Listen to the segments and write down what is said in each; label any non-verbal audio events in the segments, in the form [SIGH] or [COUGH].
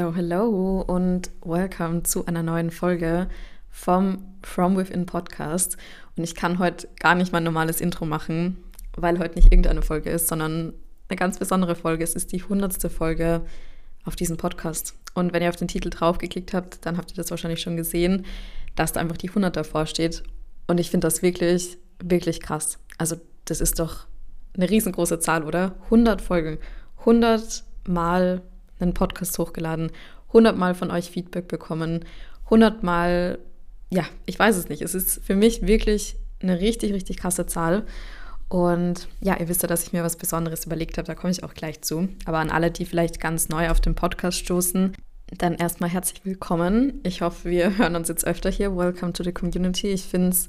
Hello, hello und welcome zu einer neuen Folge vom From Within Podcast. Und ich kann heute gar nicht mein normales Intro machen, weil heute nicht irgendeine Folge ist, sondern eine ganz besondere Folge. Es ist die hundertste Folge auf diesem Podcast. Und wenn ihr auf den Titel draufgeklickt habt, dann habt ihr das wahrscheinlich schon gesehen, dass da einfach die 100 davor steht. Und ich finde das wirklich, wirklich krass. Also das ist doch eine riesengroße Zahl, oder? 100 Folgen. 100 Mal einen Podcast hochgeladen, 100 Mal von euch Feedback bekommen, 100 Mal, ja, ich weiß es nicht. Es ist für mich wirklich eine richtig, richtig krasse Zahl. Und ja, ihr wisst ja, dass ich mir was Besonderes überlegt habe, da komme ich auch gleich zu. Aber an alle, die vielleicht ganz neu auf den Podcast stoßen, dann erstmal herzlich willkommen. Ich hoffe, wir hören uns jetzt öfter hier. Welcome to the Community. Ich finde es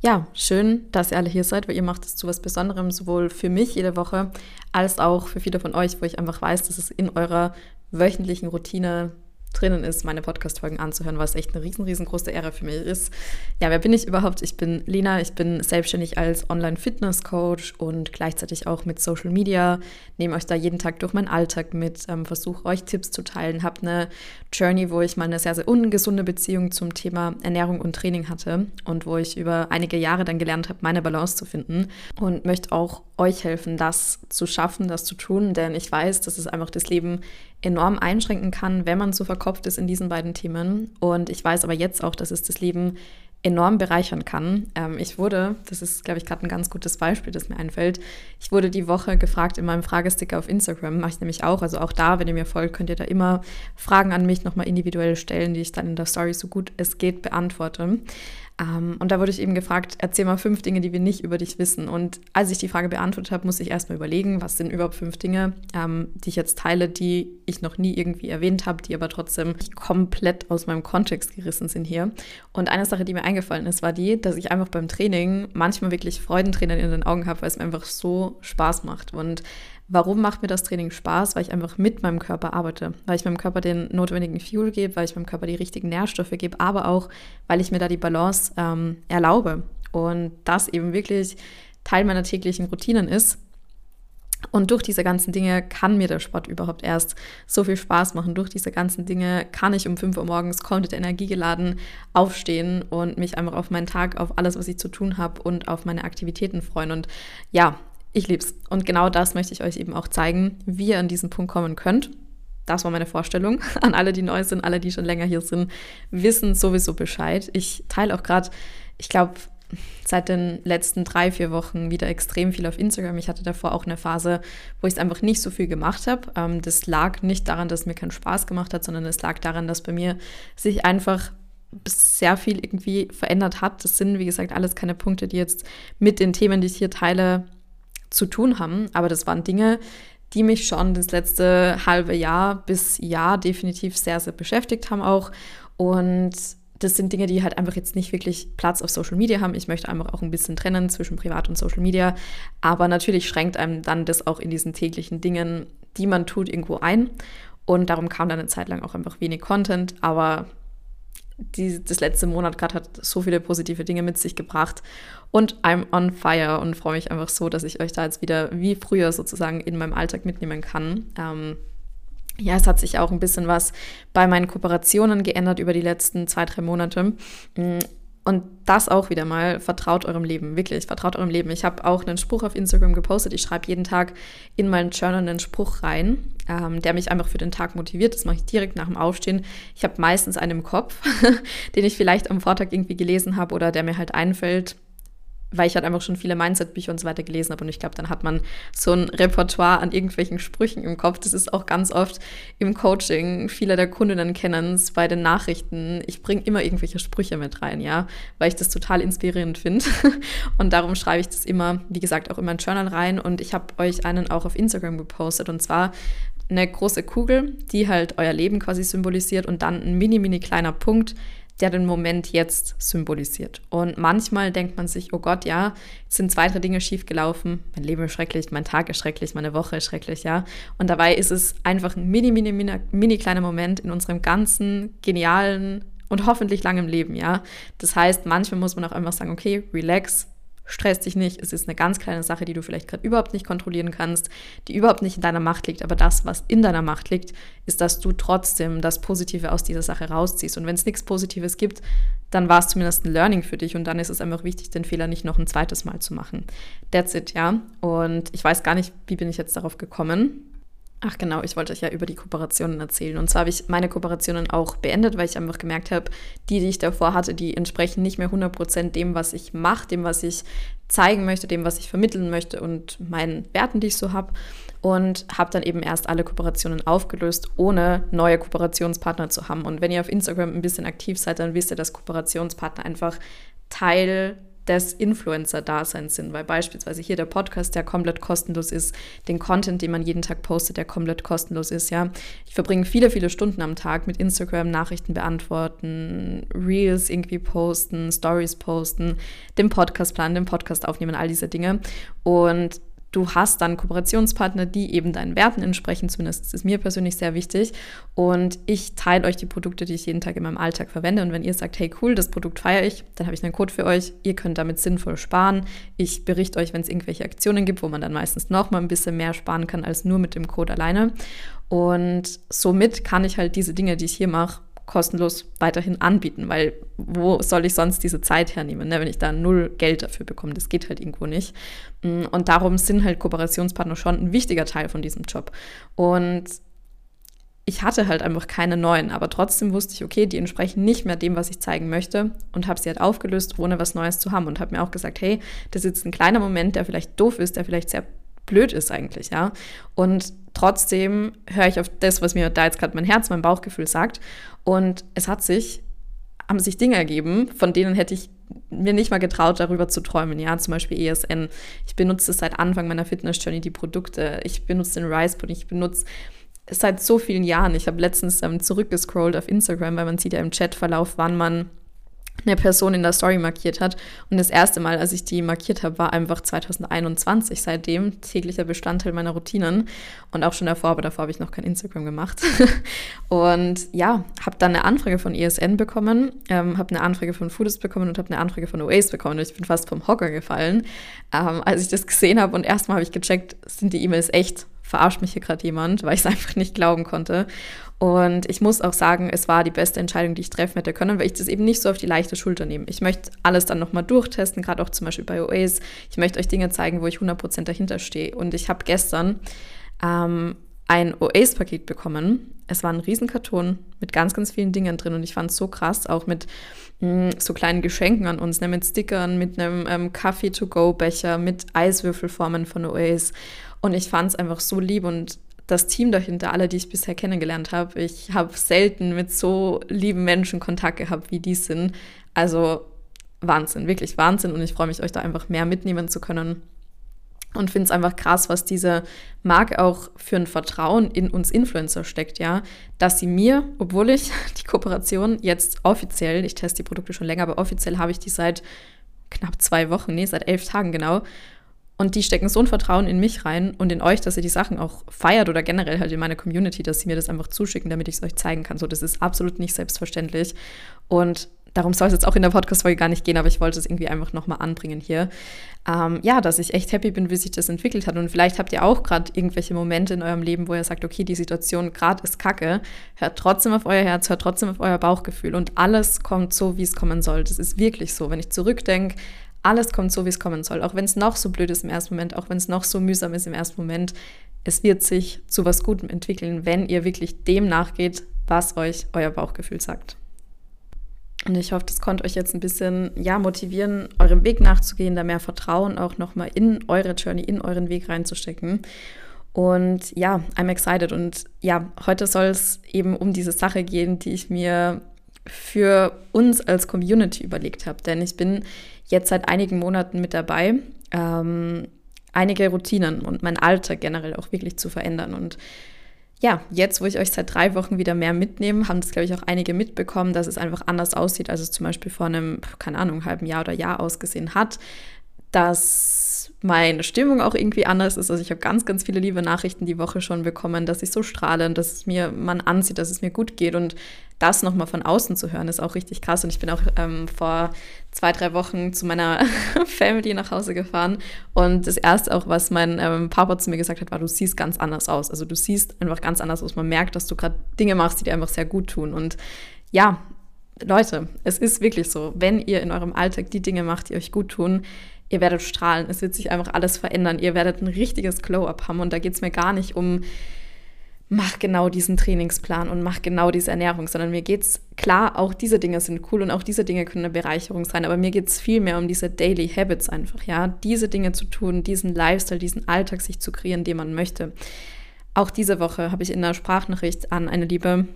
ja, schön, dass ihr alle hier seid, weil ihr macht es zu was Besonderem, sowohl für mich jede Woche, als auch für viele von euch, wo ich einfach weiß, dass es in eurer wöchentlichen Routine drinnen ist, meine Podcast-Folgen anzuhören, was echt eine riesen, riesengroße Ehre für mich ist. Ja, wer bin ich überhaupt? Ich bin Lina, ich bin selbstständig als Online-Fitness-Coach und gleichzeitig auch mit Social Media, nehme euch da jeden Tag durch meinen Alltag mit, ähm, versuche euch Tipps zu teilen, habe eine Journey, wo ich mal eine sehr, sehr ungesunde Beziehung zum Thema Ernährung und Training hatte und wo ich über einige Jahre dann gelernt habe, meine Balance zu finden und möchte auch euch helfen, das zu schaffen, das zu tun, denn ich weiß, dass es einfach das Leben enorm einschränken kann, wenn man so verkopft ist in diesen beiden Themen. Und ich weiß aber jetzt auch, dass es das Leben enorm bereichern kann. Ähm, ich wurde, das ist, glaube ich, gerade ein ganz gutes Beispiel, das mir einfällt, ich wurde die Woche gefragt in meinem Fragesticker auf Instagram, mache ich nämlich auch, also auch da, wenn ihr mir folgt, könnt ihr da immer Fragen an mich nochmal individuell stellen, die ich dann in der Story so gut es geht beantworte. Ähm, und da wurde ich eben gefragt, erzähl mal fünf Dinge, die wir nicht über dich wissen. Und als ich die Frage beantwortet habe, musste ich erstmal überlegen, was sind überhaupt fünf Dinge, ähm, die ich jetzt teile, die ich noch nie irgendwie erwähnt habe, die aber trotzdem komplett aus meinem Kontext gerissen sind hier. Und eine Sache, die mir eingefallen ist, war die, dass ich einfach beim Training manchmal wirklich Freudentränen in den Augen habe, weil es mir einfach so Spaß macht. Und Warum macht mir das Training Spaß? Weil ich einfach mit meinem Körper arbeite, weil ich meinem Körper den notwendigen Fuel gebe, weil ich meinem Körper die richtigen Nährstoffe gebe, aber auch, weil ich mir da die Balance ähm, erlaube und das eben wirklich Teil meiner täglichen Routinen ist. Und durch diese ganzen Dinge kann mir der Sport überhaupt erst so viel Spaß machen. Durch diese ganzen Dinge kann ich um 5 Uhr morgens komplett energiegeladen aufstehen und mich einfach auf meinen Tag, auf alles, was ich zu tun habe und auf meine Aktivitäten freuen. Und ja, ich lieb's. Und genau das möchte ich euch eben auch zeigen, wie ihr an diesen Punkt kommen könnt. Das war meine Vorstellung. [LAUGHS] An alle, die neu sind, alle, die schon länger hier sind, wissen sowieso Bescheid. Ich teile auch gerade, ich glaube, seit den letzten drei, vier Wochen wieder extrem viel auf Instagram. Ich hatte davor auch eine Phase, wo ich es einfach nicht so viel gemacht habe. Ähm, das lag nicht daran, dass es mir keinen Spaß gemacht hat, sondern es lag daran, dass bei mir sich einfach sehr viel irgendwie verändert hat. Das sind, wie gesagt, alles keine Punkte, die jetzt mit den Themen, die ich hier teile, zu tun haben. Aber das waren Dinge, die mich schon das letzte halbe Jahr bis Jahr definitiv sehr, sehr beschäftigt haben auch. Und das sind Dinge, die halt einfach jetzt nicht wirklich Platz auf Social Media haben. Ich möchte einfach auch ein bisschen trennen zwischen Privat und Social Media. Aber natürlich schränkt einem dann das auch in diesen täglichen Dingen, die man tut, irgendwo ein. Und darum kam dann eine Zeit lang auch einfach wenig Content. Aber die, das letzte Monat gerade hat so viele positive Dinge mit sich gebracht. Und I'm on fire und freue mich einfach so, dass ich euch da jetzt wieder wie früher sozusagen in meinem Alltag mitnehmen kann. Ähm, ja, es hat sich auch ein bisschen was bei meinen Kooperationen geändert über die letzten zwei, drei Monate. Mm, und das auch wieder mal, vertraut eurem Leben, wirklich, vertraut eurem Leben. Ich habe auch einen Spruch auf Instagram gepostet. Ich schreibe jeden Tag in meinen Journal einen Spruch rein, ähm, der mich einfach für den Tag motiviert. Das mache ich direkt nach dem Aufstehen. Ich habe meistens einen im Kopf, [LAUGHS] den ich vielleicht am Vortag irgendwie gelesen habe oder der mir halt einfällt weil ich halt einfach schon viele Mindset-Bücher und so weiter gelesen habe. Und ich glaube, dann hat man so ein Repertoire an irgendwelchen Sprüchen im Kopf. Das ist auch ganz oft im Coaching. Viele der Kundinnen kennen es bei den Nachrichten. Ich bringe immer irgendwelche Sprüche mit rein, ja, weil ich das total inspirierend finde. [LAUGHS] Und darum schreibe ich das immer, wie gesagt, auch in mein Journal rein. Und ich habe euch einen auch auf Instagram gepostet. Und zwar eine große Kugel, die halt euer Leben quasi symbolisiert und dann ein mini, mini kleiner Punkt, der den Moment jetzt symbolisiert. Und manchmal denkt man sich, oh Gott, ja, jetzt sind zwei, drei Dinge schiefgelaufen. Mein Leben ist schrecklich, mein Tag ist schrecklich, meine Woche ist schrecklich, ja. Und dabei ist es einfach ein mini, mini, mini, mini kleiner Moment in unserem ganzen genialen und hoffentlich langem Leben, ja. Das heißt, manchmal muss man auch einfach sagen, okay, relax, stress dich nicht. Es ist eine ganz kleine Sache, die du vielleicht gerade überhaupt nicht kontrollieren kannst, die überhaupt nicht in deiner Macht liegt. Aber das, was in deiner Macht liegt, ist, dass du trotzdem das Positive aus dieser Sache rausziehst. Und wenn es nichts Positives gibt, dann war es zumindest ein Learning für dich und dann ist es einfach wichtig, den Fehler nicht noch ein zweites Mal zu machen. That's it, ja. Und ich weiß gar nicht, wie bin ich jetzt darauf gekommen. Ach genau, ich wollte euch ja über die Kooperationen erzählen. Und zwar habe ich meine Kooperationen auch beendet, weil ich einfach gemerkt habe, die, die ich davor hatte, die entsprechen nicht mehr 100% dem, was ich mache, dem, was ich zeigen möchte, dem, was ich vermitteln möchte und meinen Werten, die ich so habe. Und habe dann eben erst alle Kooperationen aufgelöst, ohne neue Kooperationspartner zu haben. Und wenn ihr auf Instagram ein bisschen aktiv seid, dann wisst ihr, dass Kooperationspartner einfach Teil des Influencer-Daseins sind, weil beispielsweise hier der Podcast, der komplett kostenlos ist, den Content, den man jeden Tag postet, der komplett kostenlos ist, ja. Ich verbringe viele, viele Stunden am Tag mit Instagram, Nachrichten beantworten, Reels irgendwie posten, Stories posten, den Podcast planen, den Podcast aufnehmen, all diese Dinge. Und du hast dann Kooperationspartner, die eben deinen Werten entsprechen. Zumindest ist mir persönlich sehr wichtig. Und ich teile euch die Produkte, die ich jeden Tag in meinem Alltag verwende. Und wenn ihr sagt, hey cool, das Produkt feiere ich, dann habe ich einen Code für euch. Ihr könnt damit sinnvoll sparen. Ich berichte euch, wenn es irgendwelche Aktionen gibt, wo man dann meistens noch mal ein bisschen mehr sparen kann als nur mit dem Code alleine. Und somit kann ich halt diese Dinge, die ich hier mache, kostenlos weiterhin anbieten, weil wo soll ich sonst diese Zeit hernehmen, ne, wenn ich da null Geld dafür bekomme? Das geht halt irgendwo nicht. Mm, und darum sind halt Kooperationspartner schon ein wichtiger Teil von diesem Job. Und ich hatte halt einfach keine neuen, aber trotzdem wusste ich, okay, die entsprechen nicht mehr dem, was ich zeigen möchte und habe sie halt aufgelöst, ohne was Neues zu haben und habe mir auch gesagt, hey, das ist jetzt ein kleiner Moment, der vielleicht doof ist, der vielleicht sehr blöd ist eigentlich, ja. Und trotzdem höre ich auf das, was mir da jetzt gerade mein Herz, mein Bauchgefühl sagt. Und es hat sich, haben sich Dinge ergeben, von denen hätte ich mir nicht mal getraut, darüber zu träumen. Ja, zum Beispiel ESN. Ich benutze seit Anfang meiner Fitness-Journey die Produkte. Ich benutze den Rice Pudding. Ich benutze seit so vielen Jahren. Ich habe letztens ähm, zurückgescrollt auf Instagram, weil man sieht ja im Chatverlauf, wann man eine Person in der Story markiert hat. Und das erste Mal, als ich die markiert habe, war einfach 2021. Seitdem täglicher Bestandteil meiner Routinen. Und auch schon davor, aber davor habe ich noch kein Instagram gemacht. [LAUGHS] und ja, habe dann eine Anfrage von ESN bekommen, ähm, habe eine Anfrage von Foodist bekommen und habe eine Anfrage von Oasis bekommen. Und ich bin fast vom Hocker gefallen, ähm, als ich das gesehen habe. Und erstmal habe ich gecheckt, sind die E-Mails echt? Verarscht mich hier gerade jemand, weil ich es [LAUGHS] einfach nicht glauben konnte. Und ich muss auch sagen, es war die beste Entscheidung, die ich treffen hätte können, weil ich das eben nicht so auf die leichte Schulter nehme. Ich möchte alles dann nochmal durchtesten, gerade auch zum Beispiel bei OAs. Ich möchte euch Dinge zeigen, wo ich 100% dahinter stehe. Und ich habe gestern ähm, ein OAs-Paket bekommen. Es war ein Riesenkarton mit ganz, ganz vielen Dingen drin und ich fand es so krass, auch mit mh, mm, so kleinen Geschenken an uns, ne, mit Stickern, mit einem ähm, Kaffee-to-go-Becher, mit Eiswürfelformen von OAs. Und ich fand es einfach so lieb und das Team dahinter, alle, die ich bisher kennengelernt habe. Ich habe selten mit so lieben Menschen Kontakt gehabt, wie die sind. Also Wahnsinn, wirklich Wahnsinn. Und ich freue mich, euch da einfach mehr mitnehmen zu können. Und finde es einfach krass, was diese Marke auch für ein Vertrauen in uns Influencer steckt, ja. Dass sie mir, obwohl ich [LAUGHS] die Kooperation jetzt offiziell, ich teste die Produkte schon länger, aber offiziell habe ich die seit knapp zwei Wochen, nee, seit elf Tagen genau. Und die stecken so ein Vertrauen in mich rein und in euch, dass ihr die Sachen auch feiert oder generell halt in meine Community, dass sie mir das einfach zuschicken, damit ich es euch zeigen kann. So, das ist absolut nicht selbstverständlich. Und darum soll es jetzt auch in der Podcast-Folge gar nicht gehen, aber ich wollte es irgendwie einfach nochmal anbringen hier. Ähm, ja, dass ich echt happy bin, wie sich das entwickelt hat. Und vielleicht habt ihr auch gerade irgendwelche Momente in eurem Leben, wo ihr sagt, okay, die Situation gerade ist kacke. Hört trotzdem auf euer Herz, hört trotzdem auf euer Bauchgefühl und alles kommt so, wie es kommen soll. Das ist wirklich so. Wenn ich zurückdenke, alles kommt so, wie es kommen soll. Auch wenn es noch so blöd ist im ersten Moment, auch wenn es noch so mühsam ist im ersten Moment. Es wird sich zu was Gutem entwickeln, wenn ihr wirklich dem nachgeht, was euch euer Bauchgefühl sagt. Und ich hoffe, das konnte euch jetzt ein bisschen ja, motivieren, eurem Weg nachzugehen, da mehr Vertrauen auch nochmal in eure Journey, in euren Weg reinzustecken. Und ja, I'm excited. Und ja, heute soll es eben um diese Sache gehen, die ich mir für uns als Community überlegt habe. Denn ich bin jetzt seit einigen Monaten mit dabei, ähm, einige Routinen und mein Alltag generell auch wirklich zu verändern. Und ja, jetzt, wo ich euch seit drei Wochen wieder mehr mitnehme, haben das, glaube ich, auch einige mitbekommen, dass es einfach anders aussieht, als es zum Beispiel vor einem, keine Ahnung, halben Jahr oder Jahr ausgesehen hat. Dass meine Stimmung auch irgendwie anders ist. Also ich habe ganz, ganz viele liebe Nachrichten die Woche schon bekommen, dass ich so strahle und dass es mir man ansieht, dass es mir gut geht. Und das nochmal von außen zu hören, ist auch richtig krass. Und ich bin auch ähm, vor zwei, drei Wochen zu meiner [LAUGHS] Family nach Hause gefahren. Und das Erste auch, was mein ähm, Papa zu mir gesagt hat, war, du siehst ganz anders aus. Also du siehst einfach ganz anders aus. Man merkt, dass du gerade Dinge machst, die dir einfach sehr gut tun. Und ja, Leute, es ist wirklich so, wenn ihr in eurem Alltag die Dinge macht, die euch gut tun, ihr werdet strahlen. Es wird sich einfach alles verändern. Ihr werdet ein richtiges Glow-up haben. Und da geht es mir gar nicht um mach genau diesen Trainingsplan und mach genau diese Ernährung, sondern mir geht es, klar, auch diese Dinge sind cool und auch diese Dinge können eine Bereicherung sein, aber mir geht es viel mehr um diese Daily Habits einfach, ja, diese Dinge zu tun, diesen Lifestyle, diesen Alltag sich zu kreieren, den man möchte. Auch diese Woche habe ich in der Sprachnachricht an eine liebe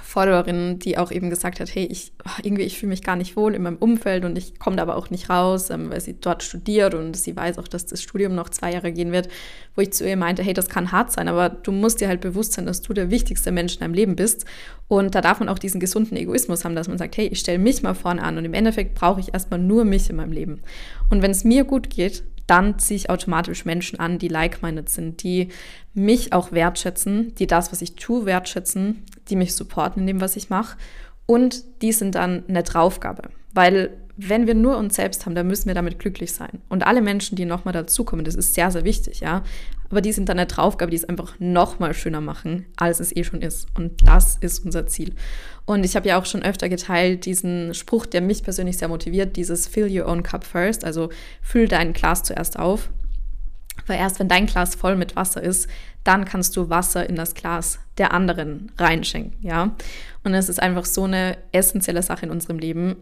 Followerin, die auch eben gesagt hat, hey, ich irgendwie ich fühle mich gar nicht wohl in meinem Umfeld und ich komme da aber auch nicht raus, ähm, weil sie dort studiert und sie weiß auch, dass das Studium noch zwei Jahre gehen wird, wo ich zu ihr meinte, hey, das kann hart sein, aber du musst dir halt bewusst sein, dass du der wichtigste Mensch in deinem Leben bist und da darf man auch diesen gesunden Egoismus haben, dass man sagt, hey, ich stelle mich mal vorne an und im Endeffekt brauche ich erstmal nur mich in meinem Leben. Und wenn es mir gut geht, dann ziehe ich automatisch Menschen an, die like-minded sind, die mich auch wertschätzen, die das, was ich tue, wertschätzen, die mich supporten in dem, was ich mache. Und die sind dann eine Draufgabe. Weil wenn wir nur uns selbst haben, dann müssen wir damit glücklich sein. Und alle Menschen, die nochmal dazukommen, das ist sehr, sehr wichtig, ja. Aber die sind dann eine Draufgabe, die es einfach nochmal schöner machen, als es eh schon ist. Und das ist unser Ziel. Und ich habe ja auch schon öfter geteilt diesen Spruch, der mich persönlich sehr motiviert, dieses Fill your own cup first, also füll dein Glas zuerst auf. Weil erst wenn dein Glas voll mit Wasser ist, dann kannst du Wasser in das Glas der anderen reinschenken, ja. Und es ist einfach so eine essentielle Sache in unserem Leben,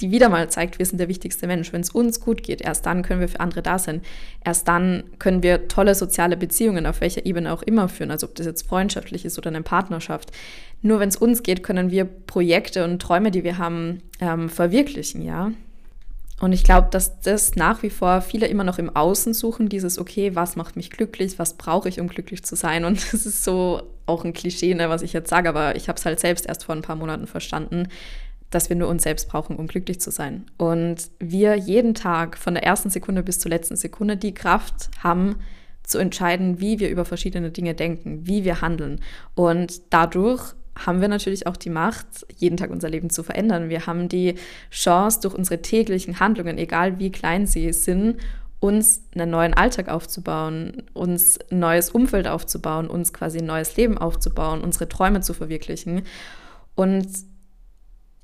die wieder mal zeigt, wir sind der wichtigste Mensch. Wenn es uns gut geht, erst dann können wir für andere da sein. Erst dann können wir tolle soziale Beziehungen auf welcher Ebene auch immer führen, also ob das jetzt freundschaftlich ist oder eine Partnerschaft. Nur wenn es uns geht, können wir Projekte und Träume, die wir haben, ähm, verwirklichen, ja. Und ich glaube, dass das nach wie vor viele immer noch im Außen suchen, dieses, okay, was macht mich glücklich, was brauche ich, um glücklich zu sein. Und [LAUGHS] das ist so auch ein Klischee, ne, was ich jetzt sage, aber ich habe es halt selbst erst vor ein paar Monaten verstanden, dass wir nur uns selbst brauchen, um glücklich zu sein. Und wir jeden Tag von der ersten Sekunde bis zur letzten Sekunde die Kraft haben, zu entscheiden, wie wir über verschiedene Dinge denken, wie wir handeln. Und dadurch haben wir natürlich auch die Macht, jeden Tag unser Leben zu verändern. Wir haben die Chance, durch unsere täglichen Handlungen, egal wie klein sie sind, uns einen neuen Alltag aufzubauen, uns ein neues Umfeld aufzubauen, uns quasi ein neues Leben aufzubauen, unsere Träume zu verwirklichen. Und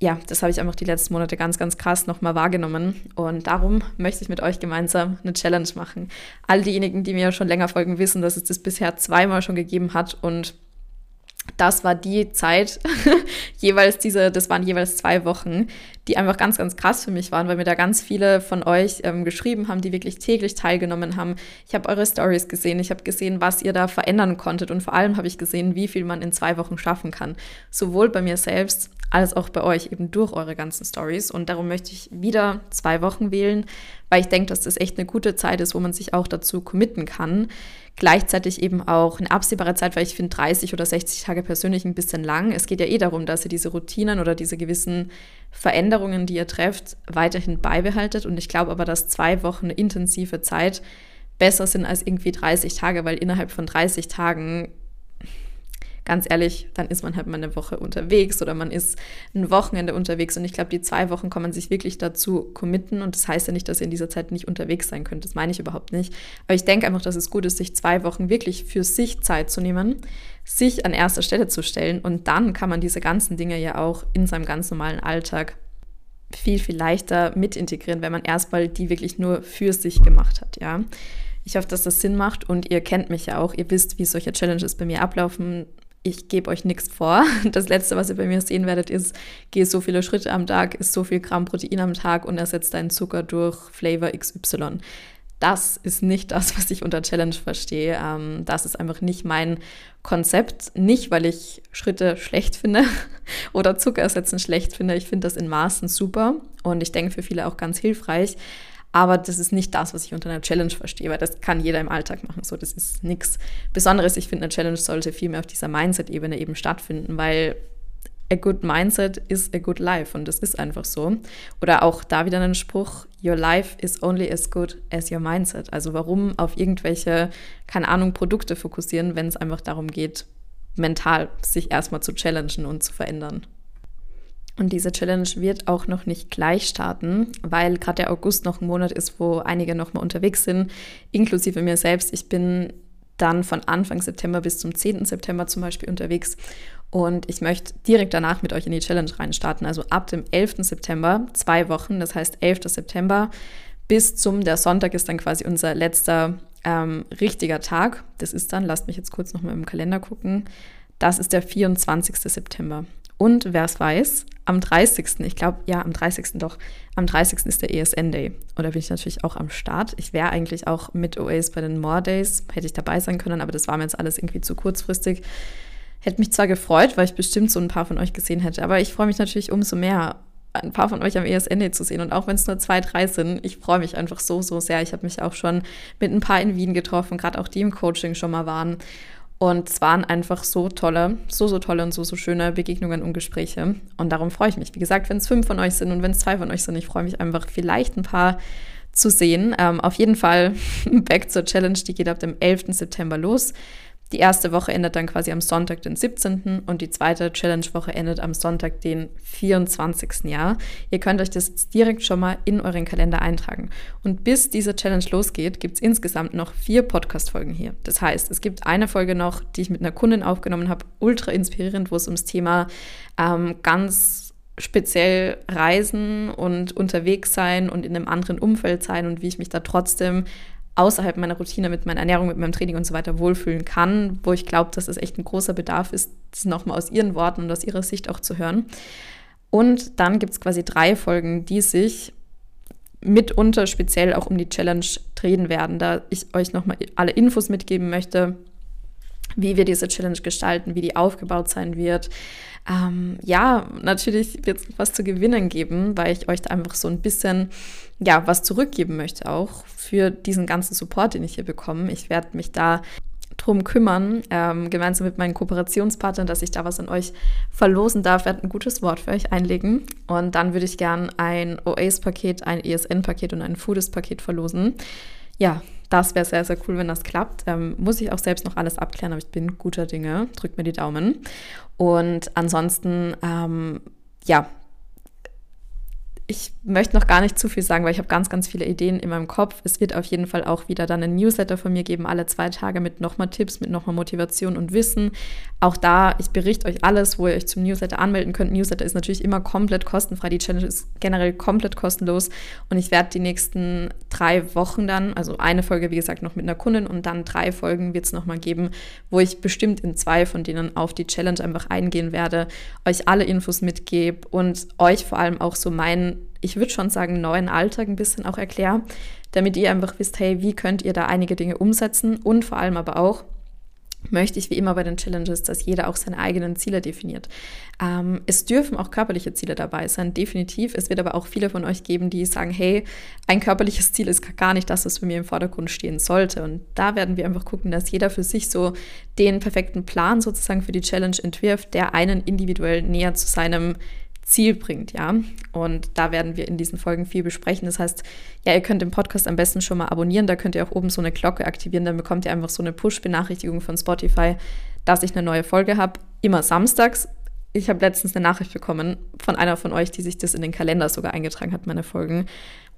ja, das habe ich einfach die letzten Monate ganz, ganz krass nochmal wahrgenommen. Und darum möchte ich mit euch gemeinsam eine Challenge machen. All diejenigen, die mir schon länger folgen, wissen, dass es das bisher zweimal schon gegeben hat und das war die Zeit, [LAUGHS] jeweils diese, das waren jeweils zwei Wochen, die einfach ganz, ganz krass für mich waren, weil mir da ganz viele von euch ähm, geschrieben haben, die wirklich täglich teilgenommen haben. Ich habe eure Stories gesehen, ich habe gesehen, was ihr da verändern konntet und vor allem habe ich gesehen, wie viel man in zwei Wochen schaffen kann. Sowohl bei mir selbst als auch bei euch eben durch eure ganzen Stories. Und darum möchte ich wieder zwei Wochen wählen, weil ich denke, dass das echt eine gute Zeit ist, wo man sich auch dazu committen kann. Gleichzeitig eben auch eine absehbare Zeit, weil ich finde 30 oder 60 Tage persönlich ein bisschen lang. Es geht ja eh darum, dass ihr diese Routinen oder diese gewissen Veränderungen, die ihr trefft, weiterhin beibehaltet. Und ich glaube aber, dass zwei Wochen intensive Zeit besser sind als irgendwie 30 Tage, weil innerhalb von 30 Tagen ganz ehrlich, dann ist man halt mal eine Woche unterwegs oder man ist ein Wochenende unterwegs. Und ich glaube, die zwei Wochen kann man sich wirklich dazu committen. Und das heißt ja nicht, dass ihr in dieser Zeit nicht unterwegs sein könnt. Das meine ich überhaupt nicht. Aber ich denke einfach, dass es gut ist, sich zwei Wochen wirklich für sich Zeit zu nehmen, sich an erster Stelle zu stellen. Und dann kann man diese ganzen Dinge ja auch in seinem ganz normalen Alltag viel, viel leichter mit integrieren, wenn man erstmal die wirklich nur für sich gemacht hat, ja. Ich hoffe, dass das Sinn macht und ihr kennt mich ja auch. Ihr wisst, wie solche Challenges bei mir ablaufen ich gebe euch nichts vor. [LAUGHS] Das Letzte, was ihr bei mir sehen werdet, ist, geh so viele Schritte am Tag, isst so viel Gramm Protein am Tag und ersetzt deinen Zucker durch Flavor XY. Das ist nicht das, was ich unter Challenge verstehe. Ähm, das ist einfach nicht mein Konzept. Nicht, weil ich Schritte schlecht finde [LAUGHS] oder Zucker ersetzen schlecht finde. Ich finde das in Maßen super und ich denke für viele auch ganz hilfreich. Aber das ist nicht das, was ich unter einer Challenge verstehe, weil das kann jeder im Alltag machen. So, das ist nichts Besonderes. Ich finde, eine Challenge sollte viel mehr auf dieser Mindset-Ebene eben stattfinden, weil a good mindset is a good life und das ist einfach so. Oder auch da wieder ein Spruch, your life is only as good as your mindset. Also warum auf irgendwelche, keine Ahnung, Produkte fokussieren, wenn es einfach darum geht, mental sich erstmal zu challengen und zu verändern. Und diese Challenge wird auch noch nicht gleich starten, weil gerade der August noch ein Monat ist, wo einige noch mal unterwegs sind, inklusive mir selbst. Ich bin dann von Anfang September bis zum 10. September zum Beispiel unterwegs. Und ich möchte direkt danach mit euch in die Challenge reinstarten. Also ab dem 11. September, zwei Wochen, das heißt 11. September bis zum, der Sonntag ist dann quasi unser letzter ähm, richtiger Tag. Das ist dann, lasst mich jetzt kurz nochmal im Kalender gucken, das ist der 24. September. Und wer es weiß, am 30. Ich glaube, ja, am 30. doch. Am 30. ist der ESN Day. Und da bin ich natürlich auch am Start. Ich wäre eigentlich auch mit OAs bei den More Days, hätte ich dabei sein können, aber das war mir jetzt alles irgendwie zu kurzfristig. Hätte mich zwar gefreut, weil ich bestimmt so ein paar von euch gesehen hätte, aber ich freue mich natürlich umso mehr, ein paar von euch am ESN Day zu sehen. Und auch wenn es nur zwei, drei sind, ich freue mich einfach so, so sehr. Ich habe mich auch schon mit ein paar in Wien getroffen, gerade auch die im Coaching schon mal waren. Und es waren einfach so tolle, so, so tolle und so, so schöne Begegnungen und Gespräche. Und darum freue ich mich. Wie gesagt, wenn es fünf von euch sind und wenn es zwei von euch sind, ich freue mich einfach vielleicht ein paar zu sehen. Ähm, auf jeden Fall [LAUGHS] back zur Challenge, die geht ab dem 11. September los. Die erste Woche endet dann quasi am Sonntag, den 17. und die zweite Challenge-Woche endet am Sonntag, den 24. Jahr. Ihr könnt euch das direkt schon mal in euren Kalender eintragen. Und bis diese Challenge losgeht, gibt es insgesamt noch vier Podcast-Folgen hier. Das heißt, es gibt eine Folge noch, die ich mit einer Kundin aufgenommen habe, ultra inspirierend, wo es ums Thema ähm, ganz speziell reisen und unterwegs sein und in einem anderen Umfeld sein und wie ich mich da trotzdem außerhalb meiner Routine mit meiner Ernährung, mit meinem Training und so weiter wohlfühlen kann, wo ich glaube, dass es echt ein großer Bedarf ist, das nochmal aus ihren Worten und aus ihrer Sicht auch zu hören. Und dann gibt es quasi drei Folgen, die sich mitunter speziell auch um die Challenge drehen werden, da ich euch nochmal alle Infos mitgeben möchte, wie wir diese Challenge gestalten, wie die aufgebaut sein wird. Ähm, ja, natürlich wird es was zu gewinnen geben, weil ich euch da einfach so ein bisschen, ja, was zurückgeben möchte auch für diesen ganzen Support, den ich hier bekomme. Ich werde mich da drum kümmern, ähm, gemeinsam mit meinen Kooperationspartnern, dass ich da was an euch verlosen darf. Werde ein gutes Wort für euch einlegen. Und dann würde ich gern ein OAS-Paket, ein ESN-Paket und ein Foodist-Paket verlosen. Ja, das wäre sehr, sehr cool, wenn das klappt. Ähm, muss ich auch selbst noch alles abklären, aber ich bin guter Dinge. Drückt mir die Daumen. Und ansonsten, ähm, ja, ich möchte noch gar nicht zu viel sagen, weil ich habe ganz, ganz viele Ideen in meinem Kopf. Es wird auf jeden Fall auch wieder dann ein Newsletter von mir geben, alle zwei Tage mit nochmal Tipps, mit nochmal Motivation und Wissen. Auch da, ich berichte euch alles, wo ihr euch zum Newsletter anmelden könnt. Newsletter ist natürlich immer komplett kostenfrei. Die Challenge ist generell komplett kostenlos. Und ich werde die nächsten drei Wochen dann, also eine Folge, wie gesagt, noch mit einer Kundin und dann drei Folgen wird es nochmal geben, wo ich bestimmt in zwei von denen auf die Challenge einfach eingehen werde, euch alle Infos mitgebe und euch vor allem auch so meinen ich würde schon sagen, neuen Alltag ein bisschen auch erkläre, damit ihr einfach wisst, hey, wie könnt ihr da einige Dinge umsetzen und vor allem aber auch, möchte ich wie immer bei den Challenges, dass jeder auch seine eigenen Ziele definiert. Ähm, es dürfen auch körperliche Ziele dabei sein, definitiv. Es wird aber auch viele von euch geben, die sagen, hey, ein körperliches Ziel ist gar nicht das, was bei mir im Vordergrund stehen sollte. Und da werden wir einfach gucken, dass jeder für sich so den perfekten Plan sozusagen für die Challenge entwirft, der einen individuell näher zu seinem Ziel bringt, ja. Und da werden wir in diesen Folgen viel besprechen. Das heißt, ja, ihr könnt den Podcast am besten schon mal abonnieren. Da könnt ihr auch oben so eine Glocke aktivieren. Dann bekommt ihr einfach so eine Push-Benachrichtigung von Spotify, dass ich eine neue Folge habe. Immer samstags. Ich habe letztens eine Nachricht bekommen von einer von euch, die sich das in den Kalender sogar eingetragen hat, meine Folgen.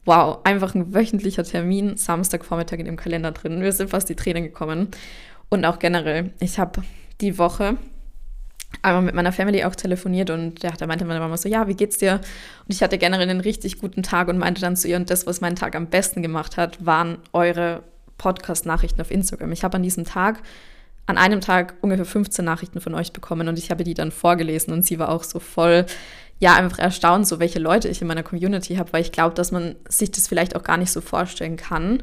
Wow, einfach ein wöchentlicher Termin, Samstagvormittag in dem Kalender drin. Wir sind fast die Tränen gekommen. Und auch generell, ich habe die Woche einmal mit meiner Family auch telefoniert und ja, da meinte meine Mama so, ja, wie geht's dir? Und ich hatte generell einen richtig guten Tag und meinte dann zu ihr, und das, was meinen Tag am besten gemacht hat, waren eure Podcast-Nachrichten auf Instagram. Ich habe an diesem Tag, an einem Tag ungefähr 15 Nachrichten von euch bekommen und ich habe die dann vorgelesen und sie war auch so voll, ja, einfach erstaunt, so welche Leute ich in meiner Community habe, weil ich glaube, dass man sich das vielleicht auch gar nicht so vorstellen kann,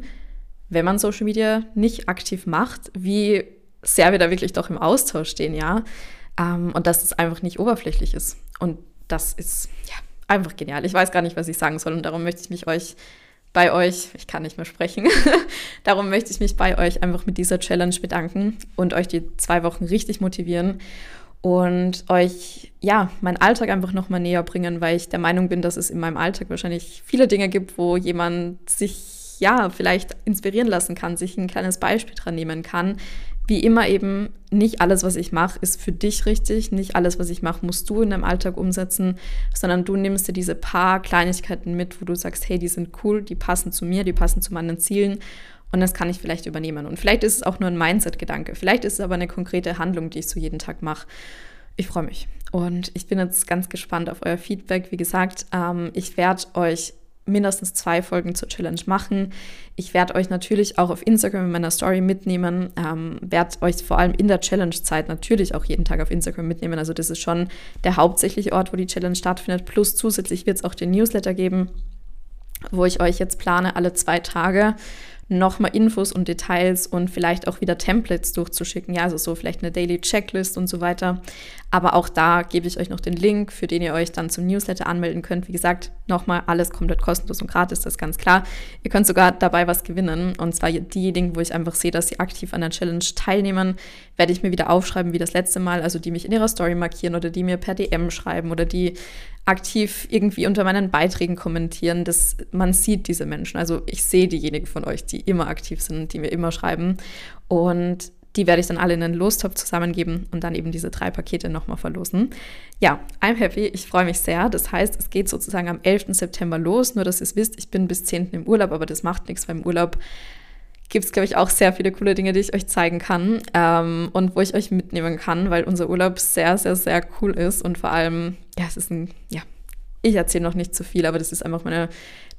wenn man Social Media nicht aktiv macht, wie sehr wir da wirklich doch im Austausch stehen, ja. Ähm, und dass es einfach nicht oberflächlich ist. Und das ist ja einfach genial. Ich weiß gar nicht, was ich sagen soll. Und darum möchte ich mich euch bei euch, ich kann nicht mehr sprechen, [LAUGHS] darum möchte ich mich bei euch einfach mit dieser Challenge bedanken und euch die zwei Wochen richtig motivieren. und euch ja meinen Alltag einfach noch mal näher bringen, weil ich der Meinung bin, dass es in meinem Alltag wahrscheinlich viele Dinge gibt, wo jemand sich ja vielleicht inspirieren lassen kann, sich ein kleines Beispiel dran nehmen kann. Wie immer eben, nicht alles, was ich mache, ist für dich richtig. Nicht alles, was ich mache, musst du in deinem Alltag umsetzen, sondern du nimmst dir diese paar Kleinigkeiten mit, wo du sagst, hey, die sind cool, die passen zu mir, die passen zu meinen Zielen und das kann ich vielleicht übernehmen. Und vielleicht ist es auch nur ein Mindset-Gedanke. Vielleicht ist es aber eine konkrete Handlung, die ich so jeden Tag mache. Ich freue mich. Und ich bin jetzt ganz gespannt auf euer Feedback. Wie gesagt, ähm, ich werde euch mindestens zwei Folgen zur Challenge machen. Ich werde euch natürlich auch auf Instagram in meiner Story mitnehmen, ähm, werde euch vor allem in der Challenge-Zeit natürlich auch jeden Tag auf Instagram mitnehmen. Also das ist schon der hauptsächliche Ort, wo die Challenge stattfindet. Plus zusätzlich wird es auch den Newsletter geben, wo ich euch jetzt plane, alle zwei Tage nochmal Infos und Details und vielleicht auch wieder Templates durchzuschicken. Ja, also so vielleicht eine Daily Checklist und so weiter. Aber auch da gebe ich euch noch den Link, für den ihr euch dann zum Newsletter anmelden könnt. Wie gesagt, nochmal alles komplett kostenlos und gratis, das ist ganz klar. Ihr könnt sogar dabei was gewinnen. Und zwar diejenigen, wo ich einfach sehe, dass sie aktiv an der Challenge teilnehmen, werde ich mir wieder aufschreiben wie das letzte Mal. Also die mich in ihrer Story markieren oder die mir per DM schreiben oder die aktiv irgendwie unter meinen Beiträgen kommentieren, dass man sieht diese Menschen. Also ich sehe diejenigen von euch, die immer aktiv sind, die mir immer schreiben. Und die werde ich dann alle in einen Lostopf zusammengeben und dann eben diese drei Pakete nochmal verlosen. Ja, I'm happy. Ich freue mich sehr. Das heißt, es geht sozusagen am 11. September los. Nur, dass ihr es wisst, ich bin bis 10. im Urlaub, aber das macht nichts, weil im Urlaub gibt es, glaube ich, auch sehr viele coole Dinge, die ich euch zeigen kann ähm, und wo ich euch mitnehmen kann, weil unser Urlaub sehr, sehr, sehr cool ist und vor allem, ja, es ist ein, ja, ich erzähle noch nicht zu viel, aber das ist einfach meine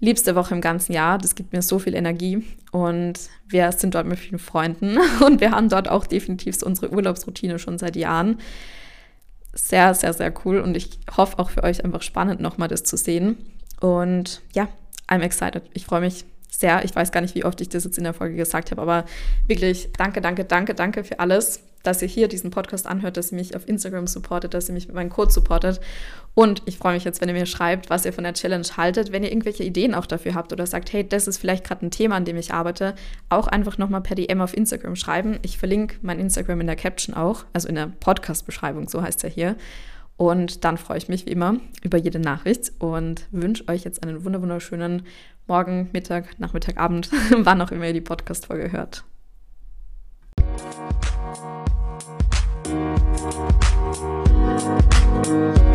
liebste Woche im ganzen Jahr. Das gibt mir so viel Energie und wir sind dort mit vielen Freunden [LAUGHS] und wir haben dort auch definitiv unsere Urlaubsroutine schon seit Jahren. Sehr, sehr, sehr cool und ich hoffe auch für euch einfach spannend, nochmal das zu sehen. Und ja, I'm excited. Ich freue mich sehr. Ich weiß gar nicht, wie oft ich das jetzt in der Folge gesagt habe, aber wirklich danke, danke, danke, danke für alles dass ihr hier diesen Podcast anhört, dass ihr mich auf Instagram supportet, dass ihr mich mit meinem Code supportet. Und ich freue mich jetzt, wenn ihr mir schreibt, was ihr von der Challenge haltet. Wenn ihr irgendwelche Ideen auch dafür habt oder sagt, hey, das ist vielleicht gerade ein Thema, an dem ich arbeite, auch einfach nochmal per DM auf Instagram schreiben. Ich verlinke mein Instagram in der Caption auch, also in der Podcast-Beschreibung, so heißt er hier. Und dann freue ich mich wie immer über jede Nachricht und wünsche euch jetzt einen wunderschönen morgen, Mittag, Nachmittag, Abend, [LAUGHS] wann auch immer ihr die Podcast-Folge hört. Musik